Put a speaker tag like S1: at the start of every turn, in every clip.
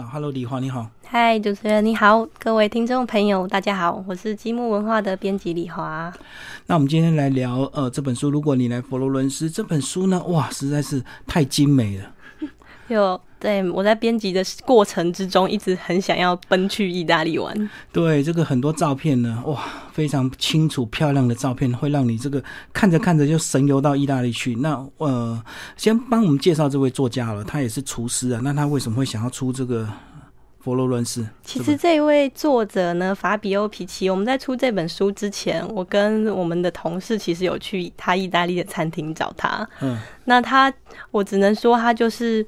S1: Hello，李华，你好。
S2: 嗨，主持人你好，各位听众朋友，大家好，我是积木文化的编辑李华。
S1: 那我们今天来聊呃这本书，如果你来佛罗伦斯这本书呢，哇，实在是太精美了。
S2: 有对我在编辑的过程之中，一直很想要奔去意大利玩。
S1: 对，这个很多照片呢，哇，非常清楚漂亮的照片，会让你这个看着看着就神游到意大利去。那呃，先帮我们介绍这位作家了，他也是厨师啊。那他为什么会想要出这个佛罗伦斯？
S2: 其实这位作者呢，法比欧皮奇，我们在出这本书之前，我跟我们的同事其实有去他意大利的餐厅找他。嗯，那他，我只能说他就是。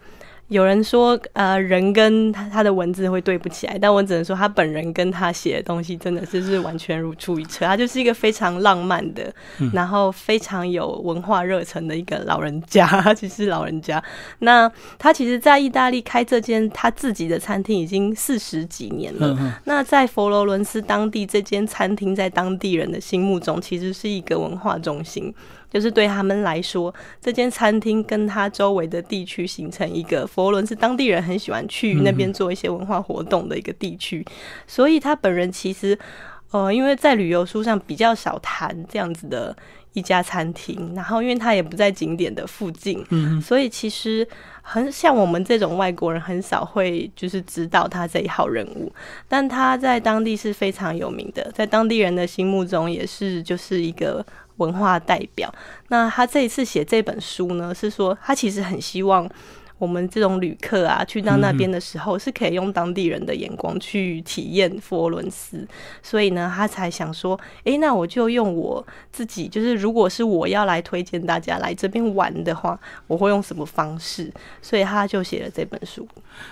S2: 有人说，呃，人跟他他的文字会对不起来，但我只能说，他本人跟他写的东西真的是是完全如出一辙。他就是一个非常浪漫的，然后非常有文化热忱的一个老人家。他 其实老人家，那他其实，在意大利开这间他自己的餐厅已经四十几年了。那在佛罗伦斯当地，这间餐厅在当地人的心目中，其实是一个文化中心。就是对他们来说，这间餐厅跟他周围的地区形成一个佛罗伦斯当地人很喜欢去那边做一些文化活动的一个地区，所以他本人其实，呃，因为在旅游书上比较少谈这样子的一家餐厅，然后因为他也不在景点的附近，嗯，所以其实很像我们这种外国人很少会就是知道他这一号人物，但他在当地是非常有名的，在当地人的心目中也是就是一个。文化代表，那他这一次写这本书呢，是说他其实很希望。我们这种旅客啊，去到那边的时候，是可以用当地人的眼光去体验佛罗伦斯，所以呢，他才想说，哎，那我就用我自己，就是如果是我要来推荐大家来这边玩的话，我会用什么方式？所以他就写了这本书。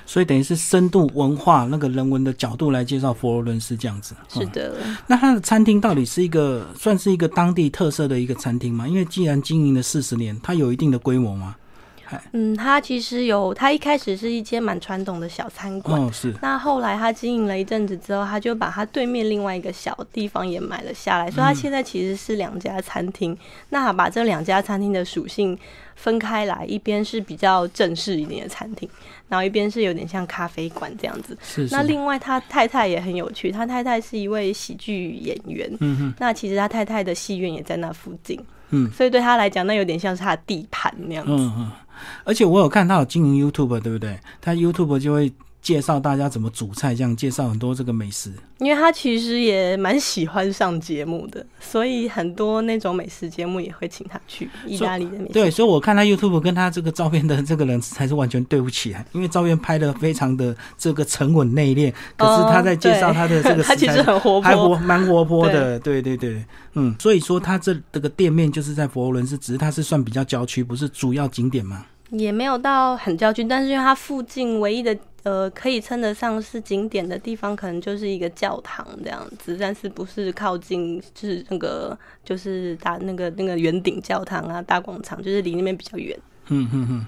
S1: 所以等于是深度文化那个人文的角度来介绍佛罗伦斯这样子。
S2: 是的。
S1: 那他的餐厅到底是一个算是一个当地特色的一个餐厅吗？因为既然经营了四十年，它有一定的规模吗？
S2: 嗯，他其实有，他一开始是一间蛮传统的小餐馆，
S1: 哦是。
S2: 那后来他经营了一阵子之后，他就把他对面另外一个小地方也买了下来，所以他现在其实是两家餐厅。那把这两家餐厅的属性分开来，一边是比较正式一点的餐厅，然后一边是有点像咖啡馆这样子。
S1: 是。
S2: 那另外他太太也很有趣，他太太是一位喜剧演员，嗯哼。那其实他太太的戏院也在那附近，嗯，所以对他来讲，那有点像是他的地盘那样子。嗯嗯。
S1: 而且我有看到经营 YouTube，对不对？他 YouTube 就会介绍大家怎么煮菜，这样介绍很多这个美食。
S2: 因为他其实也蛮喜欢上节目的，所以很多那种美食节目也会请他去意大利的美食。
S1: 对，所以我看他 YouTube 跟他这个照片的这个人才是完全对不起来，因为照片拍的非常的这个沉稳内敛，可是他在介绍他的这个，
S2: 他其实很活
S1: 泼，蛮活泼的。对对对，嗯，所以说他这这个店面就是在佛罗伦斯，只是他是算比较郊区，不是主要景点吗？
S2: 也没有到很郊区，但是因为它附近唯一的呃可以称得上是景点的地方，可能就是一个教堂这样子，但是不是靠近就是那个就是大那个那个圆顶教堂啊大广场，就是离那边比较远。嗯
S1: 哼哼，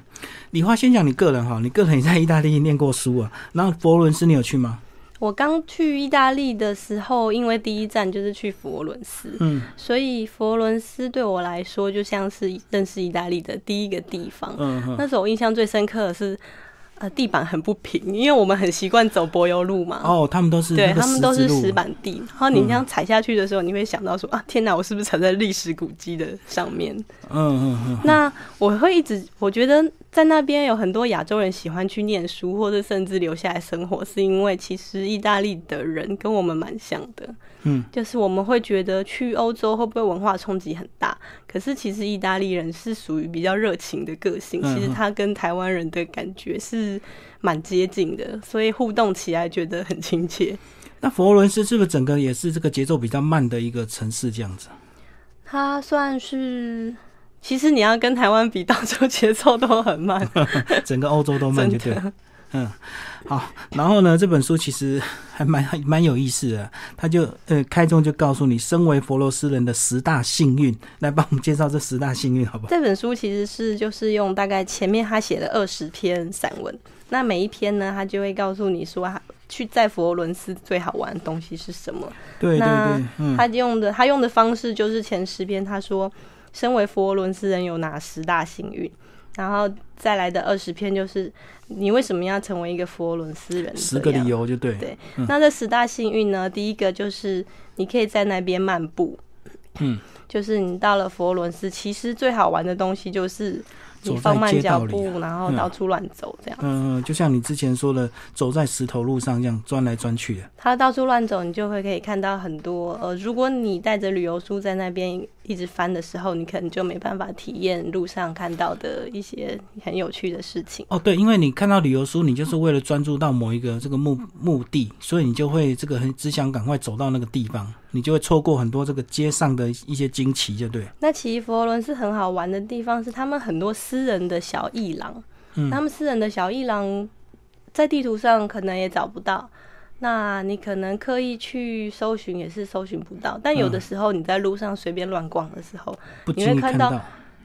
S1: 李花先讲你个人哈，你个人也在意大利念过书啊，然后佛伦斯你有去吗？
S2: 我刚去意大利的时候，因为第一站就是去佛罗伦斯，嗯，所以佛罗伦斯对我来说就像是认识意大利的第一个地方。嗯，那时候我印象最深刻的是。呃，地板很不平，因为我们很习惯走柏油路嘛。
S1: 哦，他们都是
S2: 对，他们都是石板地。然后你这样踩下去的时候，你会想到说啊，天哪，我是不是踩在历史古迹的上面？嗯嗯嗯。那我会一直，我觉得在那边有很多亚洲人喜欢去念书，或者甚至留下来生活，是因为其实意大利的人跟我们蛮像的。嗯，就是我们会觉得去欧洲会不会文化冲击很大？可是其实意大利人是属于比较热情的个性，其实他跟台湾人的感觉是蛮接近的，所以互动起来觉得很亲切。
S1: 那佛罗伦斯是不是整个也是这个节奏比较慢的一个城市？这样子？
S2: 它算是，其实你要跟台湾比，到处节奏都很慢，
S1: 整个欧洲都慢，就对。嗯，好，然后呢，这本书其实还蛮 蛮有意思的，他就呃开中就告诉你，身为佛罗斯人的十大幸运，来帮我们介绍这十大幸运，好不好？
S2: 这本书其实是就是用大概前面他写的二十篇散文，那每一篇呢，他就会告诉你说，去在佛罗伦斯最好玩的东西是什么。
S1: 对对对，
S2: 他用的他用的方式就是前十篇，他说，身为佛罗伦斯人有哪十大幸运。然后再来的二十篇就是你为什么要成为一个佛罗伦斯人？
S1: 十个理由就对。
S2: 对，那这十大幸运呢？第一个就是你可以在那边漫步。嗯，就是你到了佛罗伦斯，其实最好玩的东西就是。你放慢脚步，然后到处乱走，这样。
S1: 嗯，就像你之前说的，走在石头路上这样钻来钻去的。
S2: 他到处乱走，你就会可以看到很多。呃，如果你带着旅游书在那边一直翻的时候，你可能就没办法体验路上看到的一些很有趣的事情。
S1: 哦，对，因为你看到旅游书，你就是为了专注到某一个这个目目的，所以你就会这个很只想赶快走到那个地方。你就会错过很多这个街上的一些惊奇，就对。
S2: 那其实佛罗伦斯很好玩的地方是，他们很多私人的小艺廊，嗯，他们私人的小艺廊在地图上可能也找不到，那你可能刻意去搜寻也是搜寻不到。但有的时候你在路上随便乱逛的时候，你会看到。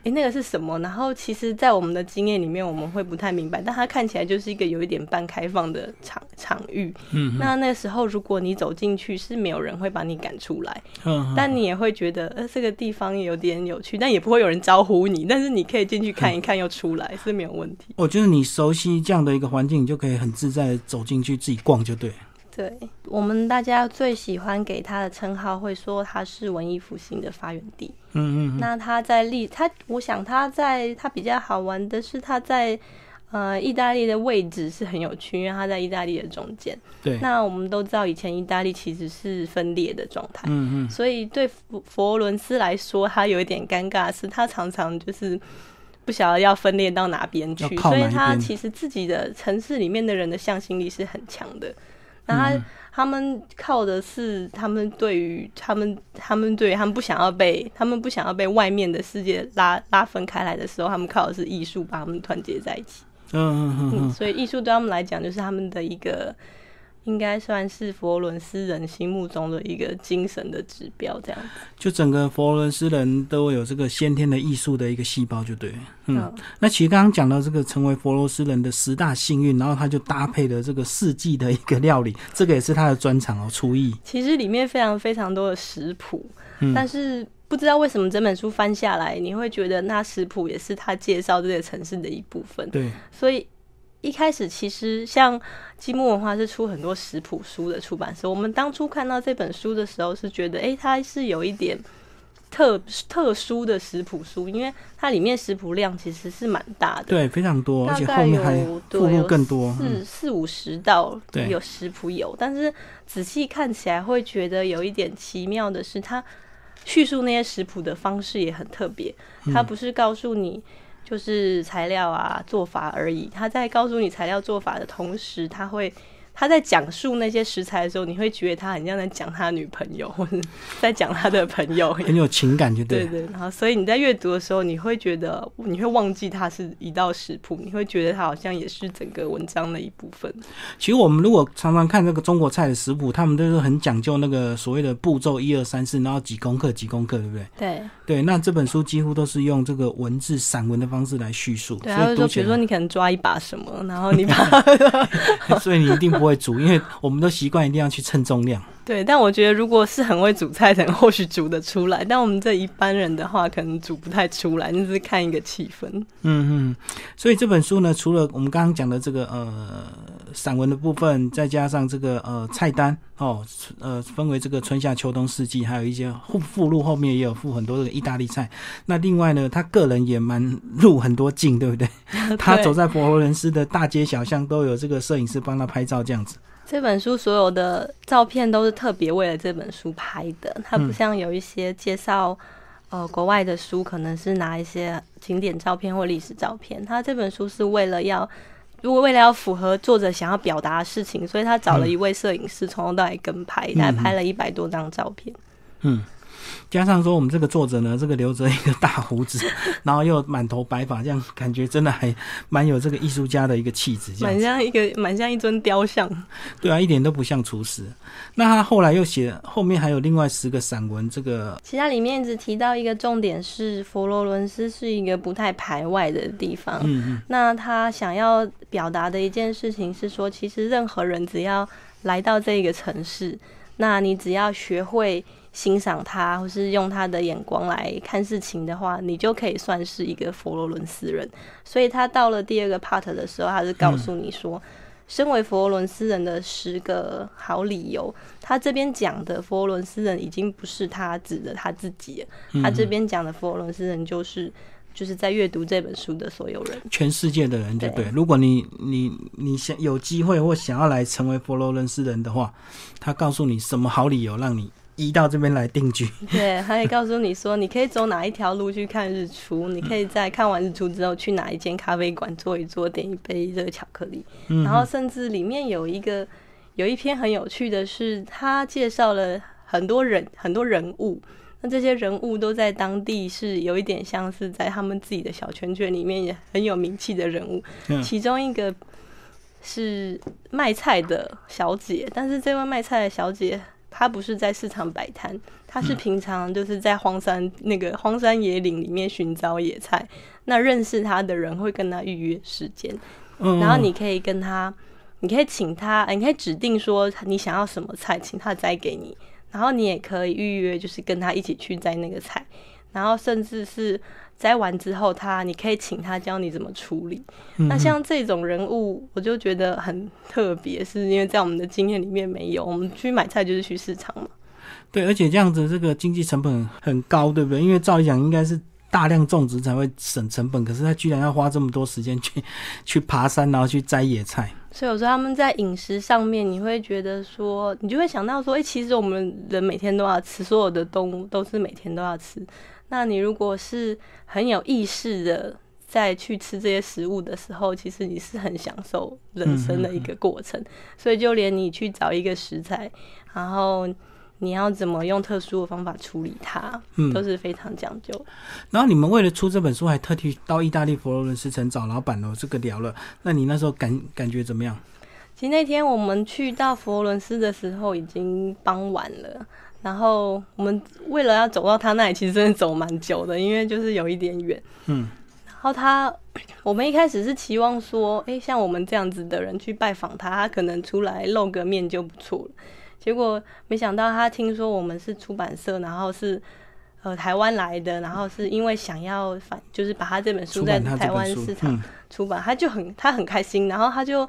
S2: 哎，那个是什么？然后其实，在我们的经验里面，我们会不太明白，但它看起来就是一个有一点半开放的场场域。嗯，那那时候如果你走进去，是没有人会把你赶出来。嗯，但你也会觉得，呃，这个地方有点有趣，但也不会有人招呼你。但是你可以进去看一看，又出来是没有问题。
S1: 我觉得你熟悉这样的一个环境，你就可以很自在走进去自己逛，就对。
S2: 对我们大家最喜欢给他的称号，会说他是文艺复兴的发源地。嗯嗯。那他在历他，我想他在他比较好玩的是他在呃意大利的位置是很有趣，因为他在意大利的中间。
S1: 对。
S2: 那我们都知道，以前意大利其实是分裂的状态。嗯嗯。所以对佛佛罗伦斯来说，他有一点尴尬，是他常常就是不晓得要分裂到哪边去，所以他其实自己的城市里面的人的向心力是很强的。那他他们靠的是他们对于他们他们对他们不想要被他们不想要被外面的世界拉拉分开来的时候，他们靠的是艺术把他们团结在一起。嗯嗯嗯，所以艺术对他们来讲就是他们的一个。应该算是佛罗伦斯人心目中的一个精神的指标，这样子。
S1: 就整个佛罗伦斯人都有这个先天的艺术的一个细胞，就对。嗯，那其实刚刚讲到这个成为佛罗伦斯人的十大幸运，然后他就搭配了这个四季的一个料理，这个也是他的专长哦，厨艺。
S2: 其实里面非常非常多的食谱，但是不知道为什么整本书翻下来，你会觉得那食谱也是他介绍这个城市的一部分。
S1: 对，
S2: 所以。一开始其实像积木文化是出很多食谱书的出版社，我们当初看到这本书的时候是觉得，哎，它是有一点特特殊的食谱书，因为它里面食谱量其实是蛮大的，
S1: 对，非常多，而且后面还附录更多，
S2: 四四五十道有食谱有，但是仔细看起来会觉得有一点奇妙的是，它叙述那些食谱的方式也很特别，它不是告诉你。就是材料啊，做法而已。他在告诉你材料做法的同时，他会。他在讲述那些食材的时候，你会觉得他很像在讲他女朋友，或者在讲他的朋友，
S1: 很有情感，就
S2: 对。对对，然后所以你在阅读的时候，你会觉得你会忘记它是一道食谱，你会觉得它好像也是整个文章的一部分。
S1: 其实我们如果常常看那个中国菜的食谱，他们都是很讲究那个所谓的步骤，一二三四，然后几功课几功课，对不对？
S2: 对
S1: 对，那这本书几乎都是用这个文字散文的方式来叙述。
S2: 对，他
S1: 就
S2: 说，比如说你可能抓一把什么，然后你把
S1: 所以你一定不。会煮，因为我们都习惯一定要去称重量。
S2: 对，但我觉得如果是很会煮菜的人，或许煮得出来。但我们这一般人的话，可能煮不太出来，就是看一个气氛。
S1: 嗯嗯。所以这本书呢，除了我们刚刚讲的这个呃散文的部分，再加上这个呃菜单哦，呃分为这个春夏秋冬四季，还有一些附附录后面也有附很多的意大利菜。那另外呢，他个人也蛮入很多镜，对不对？他走在佛罗伦斯的大街小巷，都有这个摄影师帮他拍照，这样子。
S2: 这本书所有的照片都是特别为了这本书拍的，它不像有一些介绍呃国外的书，可能是拿一些景点照片或历史照片。他这本书是为了要，如果为了要符合作者想要表达的事情，所以他找了一位摄影师从头到尾跟拍，他拍了一百多张照片。嗯。
S1: 加上说，我们这个作者呢，这个留着一个大胡子，然后又满头白发，这样感觉真的还蛮有这个艺术家的一个气质，
S2: 蛮像一个蛮像一尊雕像。
S1: 对啊，一点都不像厨师。那他后来又写后面还有另外十个散文，这个
S2: 其他里面只提到一个重点是佛罗伦斯是一个不太排外的地方。嗯嗯。那他想要表达的一件事情是说，其实任何人只要来到这个城市，那你只要学会。欣赏他，或是用他的眼光来看事情的话，你就可以算是一个佛罗伦斯人。所以他到了第二个 part 的时候，他是告诉你说，身为佛罗伦斯人的十个好理由。他这边讲的佛罗伦斯人已经不是他指的他自己，他这边讲的佛罗伦斯人就是。就是在阅读这本书的所有人，
S1: 全世界的人就对。如果你你你想有机会或想要来成为佛罗伦斯人的话，他告诉你什么好理由让你移到这边来定居？
S2: 对，他也告诉你说，你可以走哪一条路去看日出，你可以在看完日出之后去哪一间咖啡馆坐一坐，点一杯热巧克力。然后甚至里面有一个有一篇很有趣的是，他介绍了很多人很多人物。那这些人物都在当地是有一点像是在他们自己的小圈圈里面也很有名气的人物。其中一个是卖菜的小姐，但是这位卖菜的小姐她不是在市场摆摊，他是平常就是在荒山那个荒山野岭里面寻找野菜。那认识他的人会跟他预约时间，然后你可以跟他，你可以请他，你可以指定说你想要什么菜，请他摘给你。然后你也可以预约，就是跟他一起去摘那个菜，然后甚至是摘完之后，他你可以请他教你怎么处理。那像这种人物，我就觉得很特别，是因为在我们的经验里面没有。我们去买菜就是去市场嘛。
S1: 对，而且这样子这个经济成本很高，对不对？因为照理讲应该是大量种植才会省成本，可是他居然要花这么多时间去 去爬山，然后去摘野菜。
S2: 所以有时候他们在饮食上面，你会觉得说，你就会想到说，哎，其实我们人每天都要吃，所有的动物都是每天都要吃。那你如果是很有意识的在去吃这些食物的时候，其实你是很享受人生的一个过程。所以就连你去找一个食材，然后。你要怎么用特殊的方法处理它，嗯都是非常讲究。
S1: 然后你们为了出这本书，还特地到意大利佛罗伦斯城找老板哦，这个聊了。那你那时候感感觉怎么样？
S2: 其实那天我们去到佛罗伦斯的时候已经傍晚了，然后我们为了要走到他那里，其实真的走蛮久的，因为就是有一点远。嗯。然后他，我们一开始是期望说，哎，像我们这样子的人去拜访他，他可能出来露个面就不错了。结果没想到，他听说我们是出版社，然后是呃台湾来的，然后是因为想要反，就是把他这本书在台湾市场出版，他就很他很开心，然后他就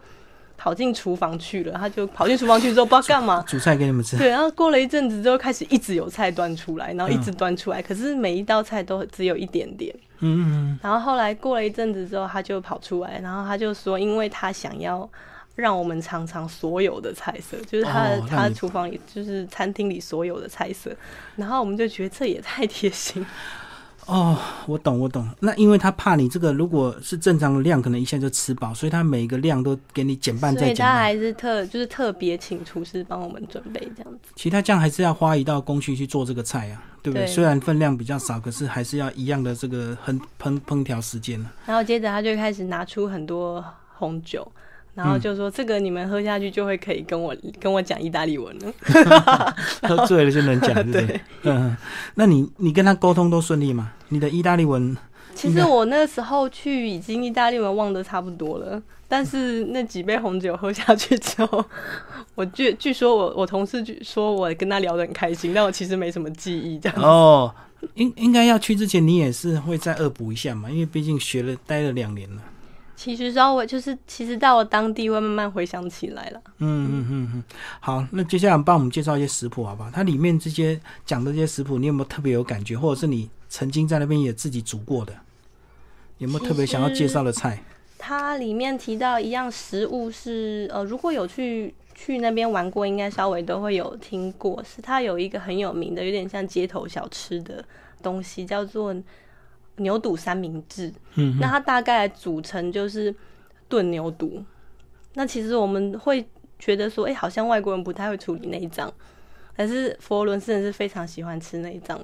S2: 跑进厨房去了，他就跑进厨房去之后不知道干嘛，
S1: 煮菜给你们吃。
S2: 对，然后过了一阵子之后，开始一直有菜端出来，然后一直端出来，可是每一道菜都只有一点点。嗯嗯。然后后来过了一阵子之后，他就跑出来，然后他就说，因为他想要。让我们尝尝所有的菜色，就是他的他厨房里，就是餐厅里所有的菜色，然后我们就觉得这也太贴心。
S1: 哦，我懂我懂。那因为他怕你这个如果是正常的量，可能一下就吃饱，所以他每一个量都给你减半再减半。
S2: 他还是特就是特别请厨师帮我们准备这样子。
S1: 其他这样还是要花一道工序去做这个菜呀，对不对？虽然分量比较少，可是还是要一样的这个烹烹烹调时间
S2: 然后接着他就开始拿出很多红酒。然后就说这个你们喝下去就会可以跟我跟我讲意大利文了，
S1: 喝醉了就能讲，对，嗯，那你你跟他沟通都顺利吗？你的意大利文？
S2: 其实我那时候去已经意大利文忘得差不多了，但是那几杯红酒喝下去之后，我据据说我我同事据说我跟他聊得很开心，但我其实没什么记忆这样。哦，
S1: 应应该要去之前你也是会再恶补一下嘛，因为毕竟学了待了两年了。
S2: 其实稍微就是，其实到了当地会慢慢回想起来了。嗯
S1: 嗯嗯嗯，好，那接下来帮我们介绍一些食谱，好不好？它里面这些讲的这些食谱，你有没有特别有感觉，或者是你曾经在那边也自己煮过的？有没有特别想要介绍的菜？
S2: 它里面提到一样食物是，呃，如果有去去那边玩过，应该稍微都会有听过，是它有一个很有名的，有点像街头小吃的东西，叫做。牛肚三明治，嗯，那它大概组成就是炖牛肚。那其实我们会觉得说，哎，好像外国人不太会处理内脏，但是佛罗伦斯人是非常喜欢吃内脏。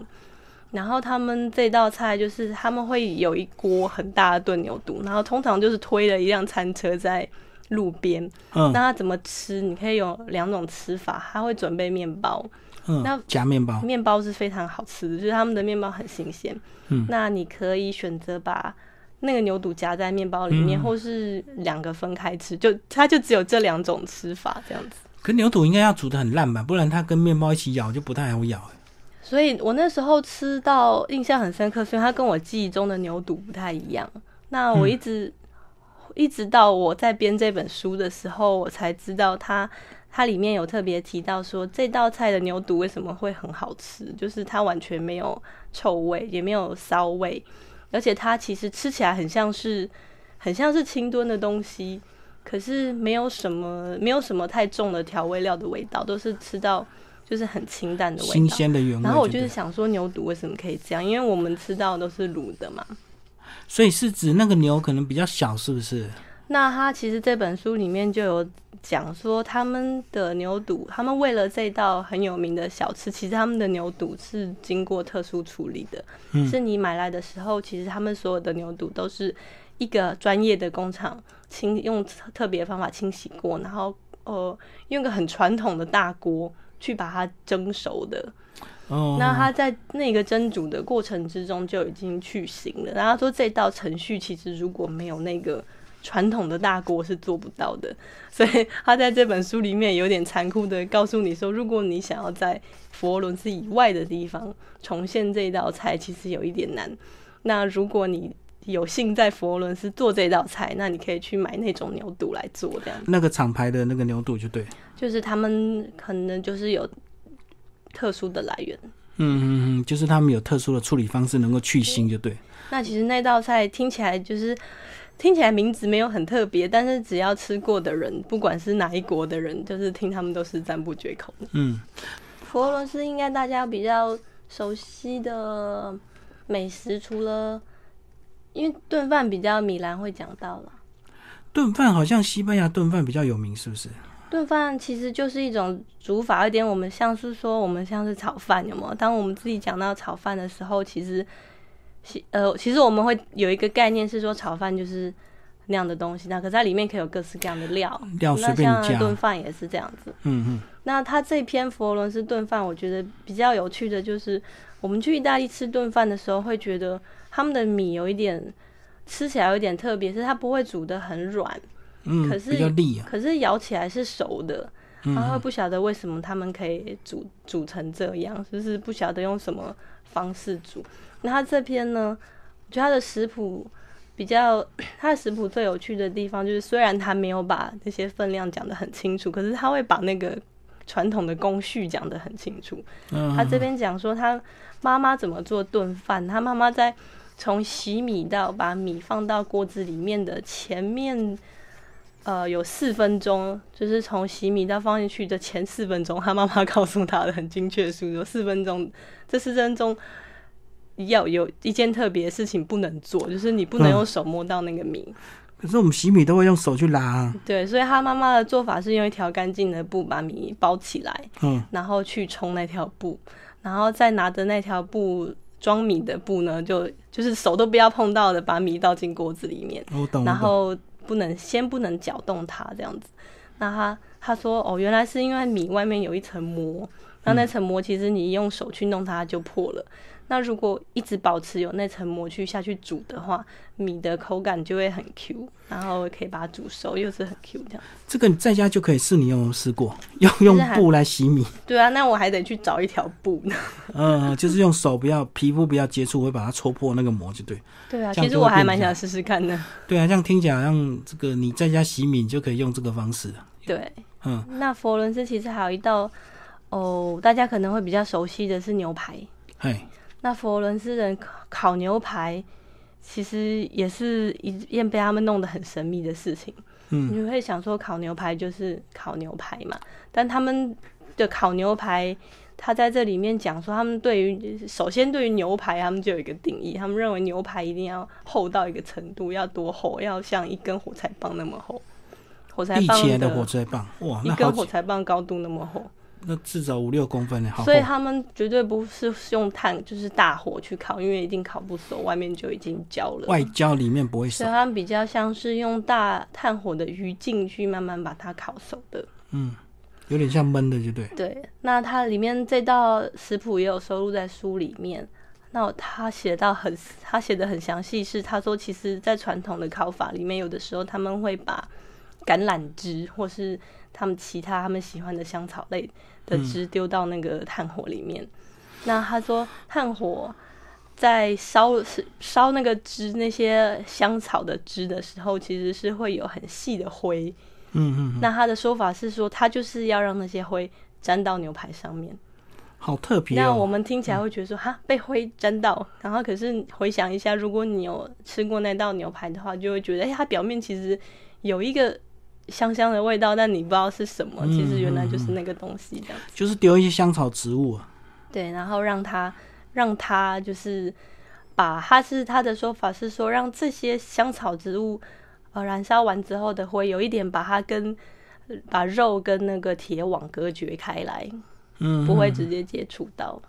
S2: 然后他们这道菜就是他们会有一锅很大的炖牛肚，然后通常就是推了一辆餐车在路边。嗯，那他怎么吃？你可以有两种吃法，他会准备面包。
S1: 那夹面包，
S2: 面包是非常好吃的，就是他们的面包很新鲜。嗯，那你可以选择把那个牛肚夹在面包里面，或是两个分开吃，就它就只有这两种吃法这样子。
S1: 可牛肚应该要煮的很烂吧，不然它跟面包一起咬就不太好咬。
S2: 所以我那时候吃到印象很深刻，所以它跟我记忆中的牛肚不太一样。那我一直一直到我在编这本书的时候，我才知道它它里面有特别提到说这道菜的牛肚为什么会很好吃，就是它完全没有臭味，也没有骚味，而且它其实吃起来很像是很像是清炖的东西，可是没有什么没有什么太重的调味料的味道，都是吃到。就是很清淡的味道，
S1: 新鲜的原味。
S2: 然后我就是想说，牛肚为什么可以这样？因为我们吃到都是卤的嘛。
S1: 所以是指那个牛可能比较小，是不是？
S2: 那它其实这本书里面就有讲说，他们的牛肚，他们为了这道很有名的小吃，其实他们的牛肚是经过特殊处理的。嗯。是你买来的时候，其实他们所有的牛肚都是一个专业的工厂清用特别方法清洗过，然后呃用个很传统的大锅。去把它蒸熟的，那他在那个蒸煮的过程之中就已经去腥了。然后说这道程序其实如果没有那个传统的大锅是做不到的，所以他在这本书里面有点残酷的告诉你说，如果你想要在佛罗伦斯以外的地方重现这道菜，其实有一点难。那如果你有幸在佛罗伦斯做这道菜，那你可以去买那种牛肚来做，这样
S1: 那个厂牌的那个牛肚就对。
S2: 就是他们可能就是有特殊的来源，
S1: 嗯嗯嗯，就是他们有特殊的处理方式，能够去腥，就对。
S2: 那其实那道菜听起来就是听起来名字没有很特别，但是只要吃过的人，不管是哪一国的人，就是听他们都是赞不绝口的。嗯，佛罗伦斯应该大家比较熟悉的美食，除了因为炖饭比较米兰会讲到了，
S1: 炖饭好像西班牙炖饭比较有名，是不是？
S2: 炖饭其实就是一种煮法，有点我们像是说我们像是炒饭，有没有？当我们自己讲到炒饭的时候，其实，呃，其实我们会有一个概念是说炒饭就是那样的东西，那可是它里面可以有各式各样的料，
S1: 料随便加。
S2: 炖饭也是这样子。嗯嗯。那他这篇佛罗伦斯炖饭，我觉得比较有趣的就是，我们去意大利吃炖饭的时候，会觉得他们的米有一点吃起来有点特别，是它不会煮的很软。
S1: 嗯，
S2: 可是
S1: 比较利啊。
S2: 可是咬起来是熟的，然后不晓得为什么他们可以煮煮成这样，就是不晓得用什么方式煮。那他这篇呢，我觉得他的食谱比较，他的食谱最有趣的地方就是，虽然他没有把那些分量讲得很清楚，可是他会把那个传统的工序讲得很清楚。他这边讲说他妈妈怎么做炖饭，他妈妈在从洗米到把米放到锅子里面的前面。呃，有四分钟，就是从洗米到放进去的前四分钟，他妈妈告诉他的很精确的数字，四分钟。这四分钟要有一件特别的事情不能做，就是你不能用手摸到那个米。
S1: 可是我们洗米都会用手去拉。
S2: 对，所以他妈妈的做法是用一条干净的布把米包起来，嗯，然后去冲那条布，然后再拿着那条布装米的布呢，就就是手都不要碰到的，把米倒进锅子里面。然后。不能先不能搅动它这样子，那他他说哦，原来是因为米外面有一层膜，那那层膜其实你用手去弄它就破了。那如果一直保持有那层膜去下去煮的话，米的口感就会很 Q，然后可以把它煮熟，又是很 Q 这样。
S1: 这个你在家就可以试，你有试过 用用布来洗米？
S2: 对啊，那我还得去找一条布呢。
S1: 嗯，就是用手不要皮肤不要接触，会把它戳破那个膜就对。
S2: 对啊，其实我还蛮想试试看的。
S1: 对啊，这样听起来好像这个你在家洗米就可以用这个方式。
S2: 对，嗯，那佛罗伦斯其实还有一道哦，大家可能会比较熟悉的是牛排。
S1: 哎。
S2: 那佛罗伦斯人烤牛排，其实也是一件被他们弄得很神秘的事情。嗯，你会想说烤牛排就是烤牛排嘛？但他们的烤牛排，他在这里面讲说，他们对于首先对于牛排，他们就有一个定义，他们认为牛排一定要厚到一个程度，要多厚？要像一根火柴棒那么厚。火柴棒
S1: 的火柴棒，哇，
S2: 一根火柴棒高度那么厚。
S1: 那至少五六公分呢，
S2: 所以他们绝对不是用炭，就是大火去烤，因为一定烤不熟，外面就已经焦了。
S1: 外焦里面不会熟。
S2: 所以他们比较像是用大炭火的余烬去慢慢把它烤熟的。
S1: 嗯，有点像焖的，就对。
S2: 对，那它里面这道食谱也有收录在书里面。那他写到很，他写的很详细，是他说，其实，在传统的烤法里面，有的时候他们会把橄榄枝或是他们其他他们喜欢的香草类。的汁丢到那个炭火里面，那他说炭火在烧烧那个汁那些香草的汁的时候，其实是会有很细的灰。
S1: 嗯嗯。
S2: 那他的说法是说，他就是要让那些灰沾到牛排上面。
S1: 好特别哦！
S2: 那我们听起来会觉得说，哈，被灰沾到。然后可是回想一下，如果你有吃过那道牛排的话，就会觉得，哎，它表面其实有一个香香的味道，但你不知道是什么。其实原来就是那个东西，这样。
S1: 就是丢一些香草植物。
S2: 啊对，然后让它让它就是把它是他的说法是说，让这些香草植物呃燃烧完之后的灰有一点把它跟把肉跟那个铁网隔绝开来。
S1: 嗯，
S2: 不会直接接触到。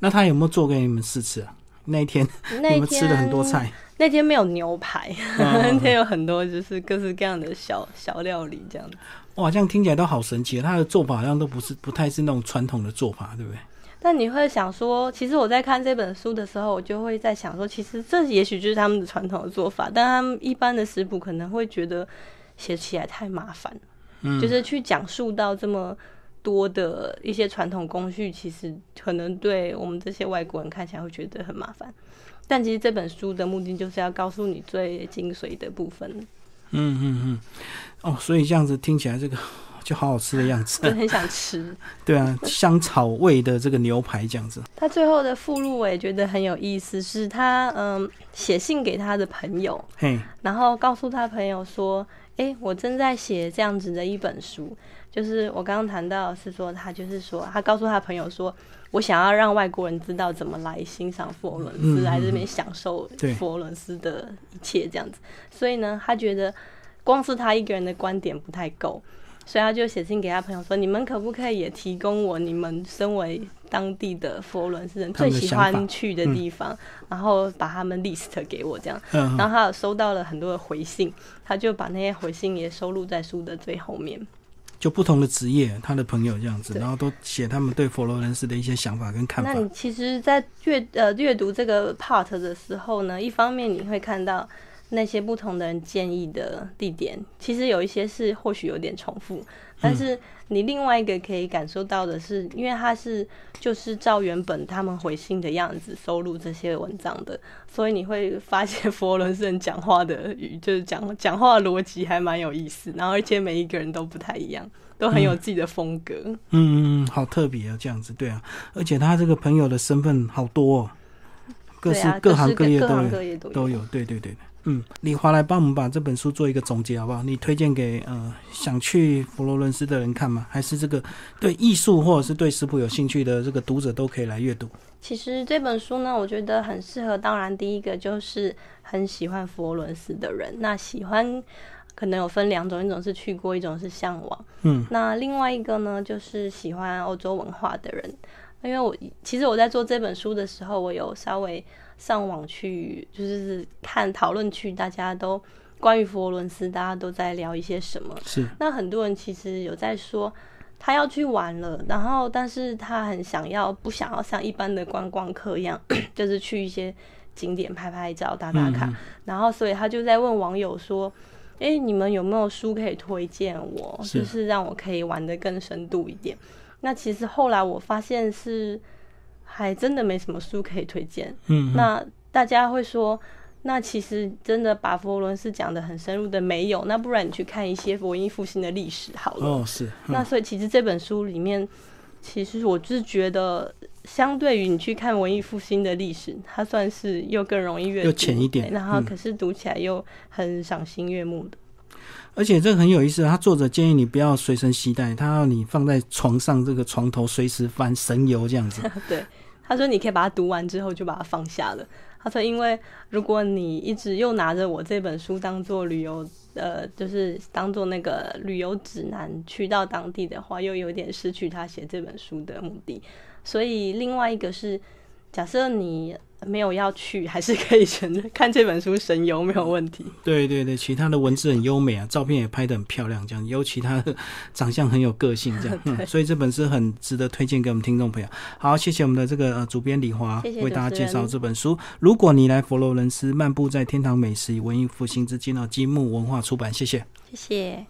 S1: 那他有没有做给你们试吃啊？那一天你们吃了很多菜。
S2: 那天没有牛排，那天有很多就是各式各样的小小料理这样子。
S1: 哇，这样听起来都好神奇。他的做法好像都不是不太是那种传统的做法，对不对？
S2: 但你会想说，其实我在看这本书的时候，我就会在想说，其实这也许就是他们的传统的做法，但他们一般的食谱可能会觉得写起来太麻烦，嗯，就是去讲述到这么。多的一些传统工序，其实可能对我们这些外国人看起来会觉得很麻烦，但其实这本书的目的就是要告诉你最精髓的部分。
S1: 嗯嗯嗯，哦，所以这样子听起来，这个 就好好吃的样子，
S2: 很想吃。
S1: 对啊，香草味的这个牛排这样子。
S2: 他最后的附录我也觉得很有意思，是他嗯写信给他的朋友，
S1: 嘿，
S2: 然后告诉他朋友说：“哎，我正在写这样子的一本书。”就是我刚刚谈到是说，他就是说，他告诉他朋友说，我想要让外国人知道怎么来欣赏佛罗伦斯，来这边享受佛罗伦斯的一切这样子。所以呢，他觉得光是他一个人的观点不太够，所以他就写信给他朋友说，你们可不可以也提供我你们身为当地的佛罗伦斯人最喜欢去的地方，然后把他们 list 给我这样。然后他有收到了很多的回信，他就把那些回信也收录在书的最后面。
S1: 就不同的职业，他的朋友这样子，然后都写他们对佛罗伦斯的一些想法跟看法。
S2: 那你其实，在阅呃阅读这个 part 的时候呢，一方面你会看到那些不同的人建议的地点，其实有一些是或许有点重复，但是你另外一个可以感受到的是，因为他是就是照原本他们回信的样子收录这些文章的，所以你会发现佛罗伦斯人讲话的语就是讲讲话逻辑还蛮有意思，然后而且每一个人都不太一样。都很有自己的风格，
S1: 嗯嗯嗯，好特别啊，这样子，对啊，而且他这个朋友的身份好多，哦，各式各行各业都有，都有，对对对嗯，李华来帮我们把这本书做一个总结好不好？你推荐给呃想去佛罗伦斯的人看吗？还是这个对艺术或者是对食谱有兴趣的这个读者都可以来阅读？
S2: 其实这本书呢，我觉得很适合，当然第一个就是很喜欢佛罗伦斯的人，那喜欢。可能有分两种，一种是去过，一种是向往。
S1: 嗯，
S2: 那另外一个呢，就是喜欢欧洲文化的人。因为我其实我在做这本书的时候，我有稍微上网去，就是看讨论区，大家都关于佛罗伦斯，大家都在聊一些什么。
S1: 是。
S2: 那很多人其实有在说，他要去玩了，然后但是他很想要，不想要像一般的观光客一样，就是去一些景点拍拍照、打打卡。然后，所以他就在问网友说。哎，你们有没有书可以推荐我？就是让我可以玩的更深度一点。那其实后来我发现是还真的没什么书可以推荐。
S1: 嗯，
S2: 那大家会说，那其实真的把佛罗伦斯讲的很深入的没有。那不然你去看一些文艺复兴的历史好了。
S1: 哦，是。
S2: 那所以其实这本书里面，其实我就是觉得。相对于你去看文艺复兴的历史，它算是又更容易阅读，
S1: 又浅一点，
S2: 然后可是读起来又很赏心悦目的。
S1: 而且这个很有意思，他作者建议你不要随身携带，他要你放在床上这个床头随时翻神游这样子。
S2: 对，他说你可以把它读完之后就把它放下了。他说，因为如果你一直又拿着我这本书当做旅游，呃，就是当做那个旅游指南去到当地的话，又有点失去他写这本书的目的。所以，另外一个是，假设你没有要去，还是可以选择看这本书神游没有问题。
S1: 对对对，其他的文字很优美啊，照片也拍的很漂亮，这样尤其他的长相很有个性，这样。嗯，所以这本书很值得推荐给我们听众朋友。好，谢谢我们的这个主编李华为大家介绍这本书。如果你来佛罗伦斯漫步在天堂美食与文艺复兴之间哦，积木文化出版，谢谢，
S2: 谢谢。